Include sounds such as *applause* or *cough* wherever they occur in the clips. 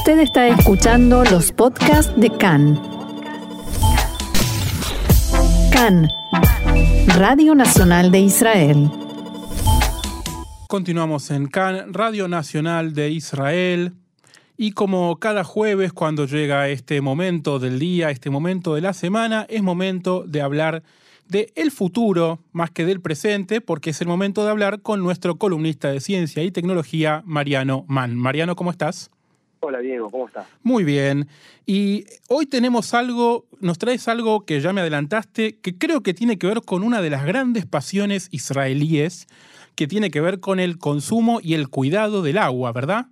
Usted está escuchando los podcasts de CAN. CAN, Radio Nacional de Israel. Continuamos en CAN, Radio Nacional de Israel. Y como cada jueves cuando llega este momento del día, este momento de la semana, es momento de hablar de el futuro más que del presente, porque es el momento de hablar con nuestro columnista de ciencia y tecnología, Mariano Mann. Mariano, ¿cómo estás? Hola Diego, ¿cómo estás? Muy bien. Y hoy tenemos algo, nos traes algo que ya me adelantaste, que creo que tiene que ver con una de las grandes pasiones israelíes, que tiene que ver con el consumo y el cuidado del agua, ¿verdad?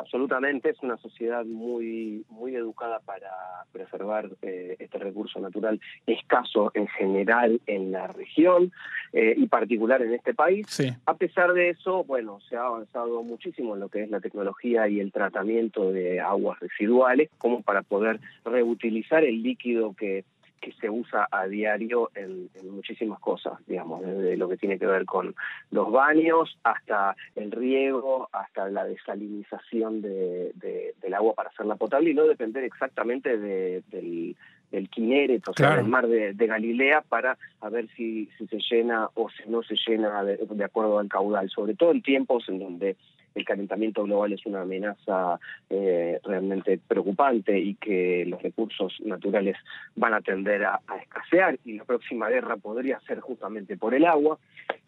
Absolutamente, es una sociedad muy, muy educada para preservar eh, este recurso natural escaso en general en la región eh, y particular en este país. A pesar de eso, bueno, se ha avanzado muchísimo en lo que es la tecnología y el tratamiento de aguas residuales como para poder reutilizar el líquido que que se usa a diario en, muchísimas cosas, digamos, desde lo que tiene que ver con los baños hasta el riego, hasta la desalinización de, del agua para hacerla potable y no depender exactamente de, del, del Kineret, o sea, del mar de, Galilea, para a ver si, si se llena o si no se llena de, de acuerdo al caudal, sobre todo en tiempos en donde el calentamiento global es una amenaza eh, realmente preocupante y que los recursos naturales van a tender a, escasear y la próxima guerra podría ser justamente por el agua,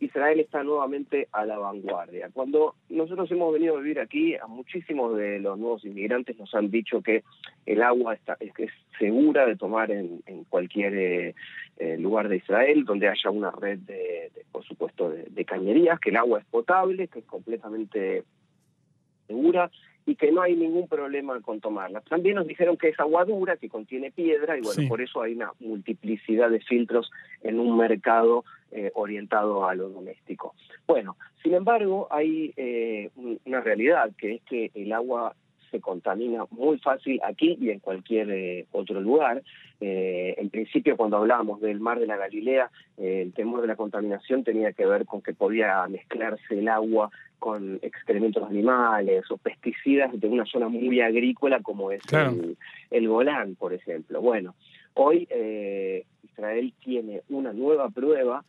Israel está nuevamente a la vanguardia. Cuando nosotros hemos venido a vivir aquí, a muchísimos de los nuevos inmigrantes nos han dicho que el agua está, es, es segura de tomar en, cualquier eh, eh, lugar de Israel, donde haya una red de, por supuesto, de cañerías, que el agua es potable, que es completamente segura y que no hay ningún problema con tomarla. También nos dijeron que es agua dura, que contiene piedra y bueno, por eso hay una multiplicidad de filtros en un mercado eh, orientado a lo doméstico. Bueno, sin embargo, hay eh, una realidad que es que el agua se contamina muy fácil aquí y en cualquier eh, otro lugar. Eh, en principio, cuando hablábamos del mar de la Galilea, eh, el temor de la contaminación tenía que ver con que podía mezclarse el agua con excrementos animales o pesticidas de una zona muy agrícola como es el, el, Golán, por ejemplo. Bueno, hoy Israel tiene una nueva prueba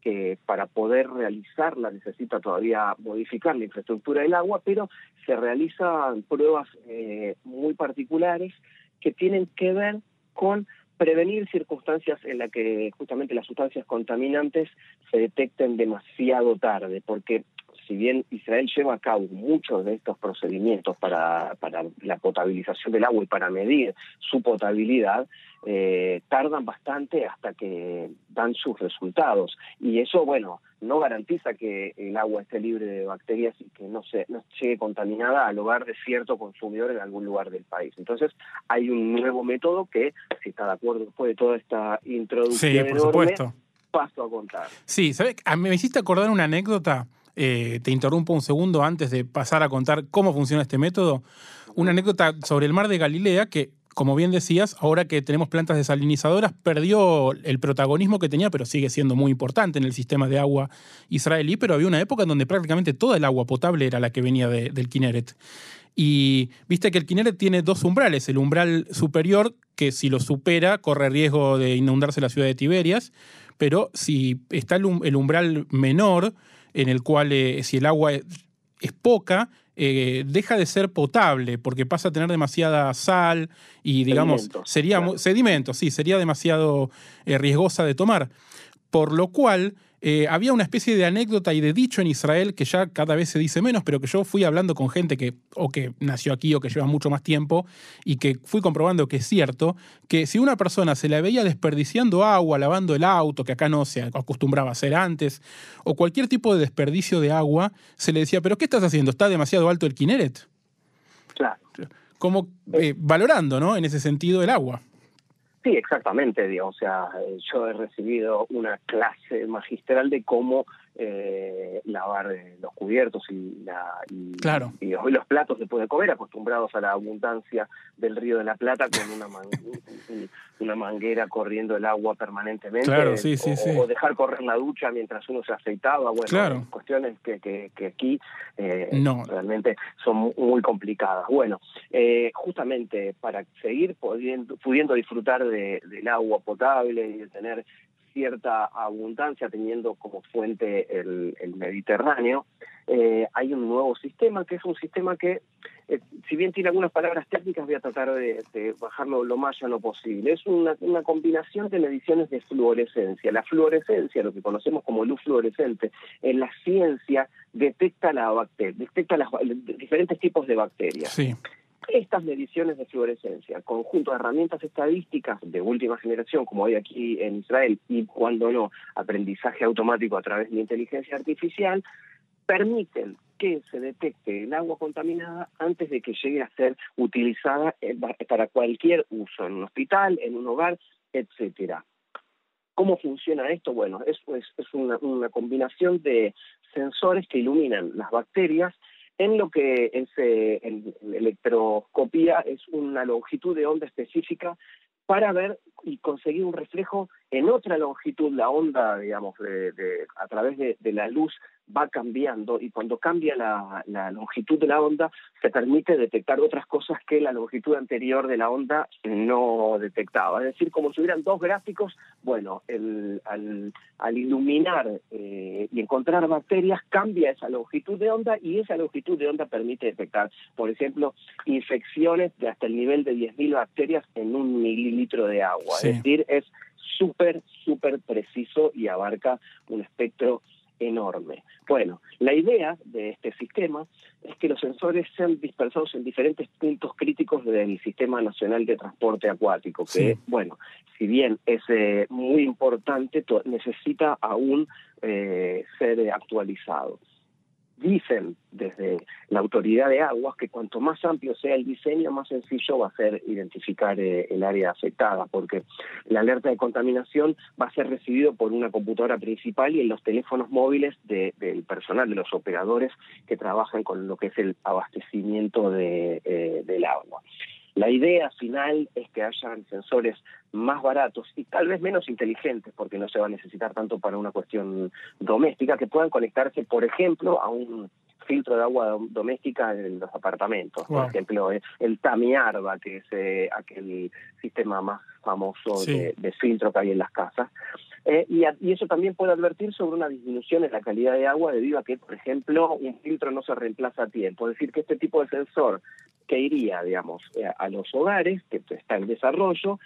que para poder realizarla necesita todavía modificar la infraestructura del agua, pero se realizan pruebas eh, muy particulares que tienen que ver con prevenir circunstancias en las que justamente las sustancias contaminantes se detecten demasiado tarde, porque si bien Israel lleva a cabo muchos de estos procedimientos para, para la potabilización del agua y para medir su potabilidad, eh, tardan bastante hasta que dan sus resultados. Y eso, bueno, no garantiza que el agua esté libre de bacterias y que no, se, no llegue contaminada al hogar de cierto consumidor en algún lugar del país. Entonces, hay un nuevo método que, si está de acuerdo después de toda esta introducción sí, por supuesto. paso a contar. Sí, ¿sabes? Me hiciste acordar una anécdota eh, te interrumpo un segundo antes de pasar a contar cómo funciona este método. Una anécdota sobre el mar de Galilea que, como bien decías, ahora que tenemos plantas desalinizadoras, perdió el protagonismo que tenía, pero sigue siendo muy importante en el sistema de agua israelí, pero había una época en donde prácticamente toda el agua potable era la que venía del Kineret. Y viste que el Kineret tiene dos umbrales, el umbral superior, que si lo supera corre riesgo de inundarse la ciudad de Tiberias, pero si está el umbral menor, en el cual eh, si el agua es, poca, eh, deja de ser potable porque pasa a tener demasiada sal y digamos sería sedimento, sí, sería demasiado eh, riesgosa de tomar. Por lo cual eh, había una especie de anécdota y de dicho en Israel que ya cada vez se dice menos, pero que yo fui hablando con gente que o que nació aquí o que lleva mucho más tiempo y que fui comprobando que es cierto, que si una persona se la veía desperdiciando agua, lavando el auto, que acá no se acostumbraba a hacer antes, o cualquier tipo de desperdicio de agua, se le decía, pero ¿qué estás haciendo? ¿Está demasiado alto el Kineret? Claro. Como eh, valorando, ¿no? En ese sentido el agua. Sí, exactamente, digamos. O sea, yo he recibido una clase magistral de cómo eh, lavar eh, los cubiertos y, la, y, Claro. y los, los platos después de comer, acostumbrados a la abundancia del río de la Plata con una, man- *laughs* una manguera corriendo el agua permanentemente. Claro, sí, sí, o, sí. o dejar correr la ducha mientras uno se aceitaba. Bueno, Claro. cuestiones que, que, que aquí eh, No. realmente son mu- muy complicadas. Bueno, eh, justamente para seguir pudiendo, pudiendo disfrutar de- del agua potable y de tener cierta abundancia teniendo como fuente el, Mediterráneo, eh, hay un nuevo sistema que es un sistema que, eh, si bien tiene algunas palabras técnicas, voy a tratar de, bajarlo lo más llano posible. Es una, una combinación de mediciones de fluorescencia. La fluorescencia, lo que conocemos como luz fluorescente, en la ciencia detecta la detecta las diferentes tipos de bacterias. Sí. Estas mediciones de fluorescencia, conjunto de herramientas estadísticas de última generación, como hay aquí en Israel, y cuando no, aprendizaje automático a través de inteligencia artificial, permiten que se detecte el agua contaminada antes de que llegue a ser utilizada eh, para cualquier uso, en un hospital, en un hogar, etcétera. ¿Cómo funciona esto? Bueno, es, una combinación de sensores que iluminan las bacterias en lo que es eh, en electroscopía es una longitud de onda específica para ver y conseguir un reflejo en otra longitud, la onda, digamos, de, de, a través de, de, la luz va cambiando y cuando cambia la, la, longitud de la onda se permite detectar otras cosas que la longitud anterior de la onda no detectaba. Es decir, como si hubieran dos gráficos, bueno, el, al, al, iluminar eh, y encontrar bacterias cambia esa longitud de onda y esa longitud de onda permite detectar, por ejemplo, infecciones de hasta el nivel de 10.000 bacterias en un mililitro de agua. Sí. Es decir, es súper, súper preciso y abarca un espectro enorme. Bueno, la idea de este sistema es que los sensores sean dispersados en diferentes puntos críticos del Sistema Nacional de Transporte Acuático, que, sí. bueno, si bien es eh, muy importante, necesita aún eh, ser actualizado. Dicen desde la autoridad de aguas que cuanto más amplio sea el diseño, más sencillo va a ser identificar eh, el área afectada, porque la alerta de contaminación va a ser recibido por una computadora principal y en los teléfonos móviles de, del personal, de los operadores que trabajan con lo que es el abastecimiento de, eh, del agua. La idea final es que hayan sensores más baratos y tal vez menos inteligentes, porque no se va a necesitar tanto para una cuestión doméstica, que puedan conectarse, por ejemplo, a un filtro de agua doméstica en los apartamentos. Wow. Por ejemplo, el Tamiarba, que es eh, aquel sistema más famoso sí. de, de, filtro que hay en las casas. Eh, y, a, y, eso también puede advertir sobre una disminución en la calidad de agua debido a que, por ejemplo, un filtro no se reemplaza a tiempo. Es decir, que este tipo de sensor que iría, digamos, eh, a los hogares, que está en desarrollo,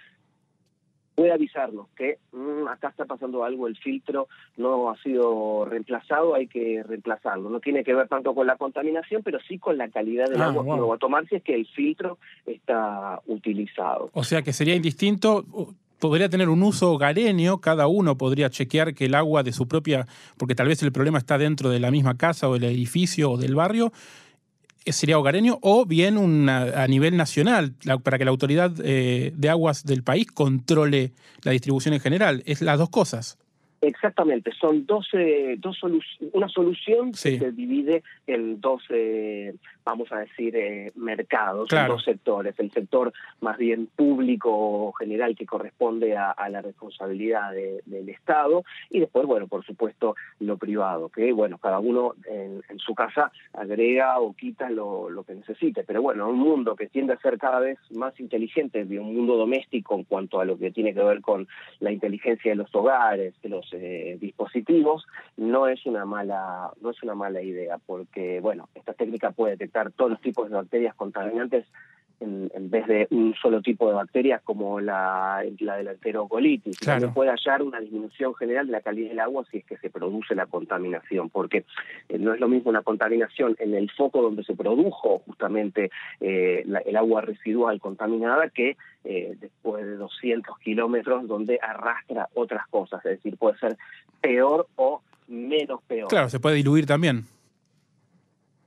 puede avisarnos que mmm, acá está pasando algo, el filtro no ha sido reemplazado, hay que reemplazarlo. No tiene que ver tanto con la contaminación, pero sí con la calidad del ah, agua wow. que uno va a tomar si es que el filtro está utilizado. O sea que sería indistinto podría tener un uso hogareño, cada uno podría chequear que el agua de su propia, porque tal vez el problema está dentro de la misma casa o del edificio o del barrio, eh, sería hogareño, o bien una, a nivel nacional, la, para que la autoridad eh, de aguas del país controle la distribución en general. Es las dos cosas. Exactamente, son dos, eh, dos solu una solución sí. que se divide en dos, eh, vamos a decir, eh, mercados, claro. dos sectores. El sector más bien público general que corresponde a, a la responsabilidad de, del Estado y después, bueno, por supuesto, lo privado, que, bueno, cada uno en, en su casa agrega o quita lo, lo, que necesite. Pero bueno, un mundo que tiende a ser cada vez más inteligente, de un mundo doméstico en cuanto a lo que tiene que ver con la inteligencia de los hogares, de los eh, dispositivos no es una mala no es una mala idea porque bueno esta técnica puede detectar todos los tipos de bacterias contaminantes en, en vez de un solo tipo de bacterias como la, la de la enterocolitis claro. También puede hallar una disminución general de la calidad del agua si es que se produce la contaminación porque eh, no es lo mismo una contaminación en el foco donde se produjo justamente eh, la, el agua residual contaminada que eh, después de 200 kilómetros donde arrastra otras cosas, es decir, puede ser peor o menos peor. Claro, se puede diluir también.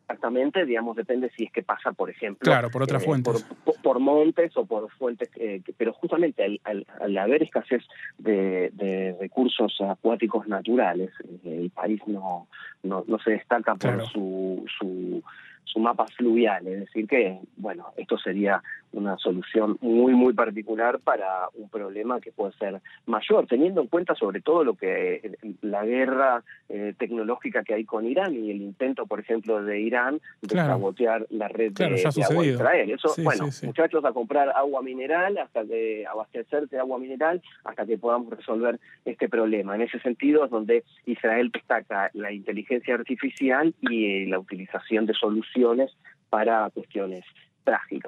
Exactamente, digamos, depende si es que pasa, por ejemplo, claro, por otras eh, fuentes. Por, por, montes o por fuentes, eh, pero justamente al, al, al haber escasez de, de, recursos acuáticos naturales, eh, el país no, no, no se destaca por Claro. su, su su mapa fluvial, es decir que, bueno, esto sería una solución muy, muy particular para un problema que puede ser mayor, teniendo en cuenta sobre todo lo que eh, la guerra eh, tecnológica que hay con Irán y el intento, por ejemplo, de Irán de Claro. sabotear la red Claro, de, de agua de. Israel. Eso, Sí, bueno, sí, sí. muchachos, a comprar agua mineral hasta que abastecerse de agua mineral hasta que podamos resolver este problema. En ese sentido es donde Israel destaca la inteligencia artificial y eh, la utilización de soluciones para cuestiones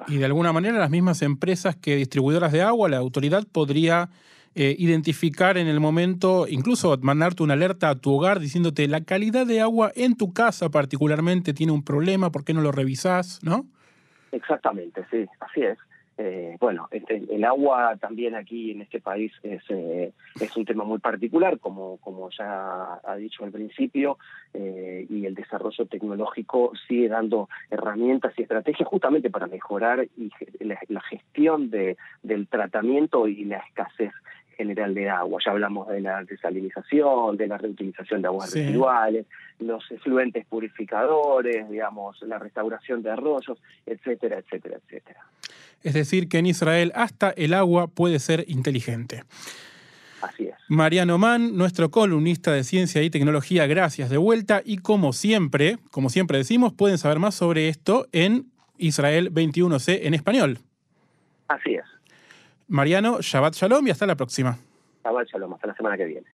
Y de alguna manera las mismas empresas que distribuidoras de agua, la autoridad podría eh, identificar en el momento, incluso mandarte una alerta a tu hogar diciéndote la calidad de agua en tu casa particularmente tiene un problema, ¿por qué no lo revisás? ¿No? Exactamente, sí, así es. Eh, bueno, este, el agua también aquí en este país es, eh, es un tema muy particular, como, como ya ha dicho al principio, eh, y el desarrollo tecnológico sigue dando herramientas y estrategias justamente para mejorar y la, la gestión de, del tratamiento y la escasez general de agua. Ya hablamos de la desalinización, de la reutilización de aguas Sí. residuales, los efluentes purificadores, digamos, la restauración de arroyos, etcétera, etcétera, etcétera. Es decir, que en Israel hasta el agua puede ser inteligente. Así es. Mariano Mann, nuestro columnista de ciencia y tecnología, gracias de vuelta. Y como siempre, como siempre decimos, pueden saber más sobre esto en Israel 21C en español. Así es. Mariano, Shabbat Shalom y hasta la próxima. Shabbat Shalom, hasta la semana que viene.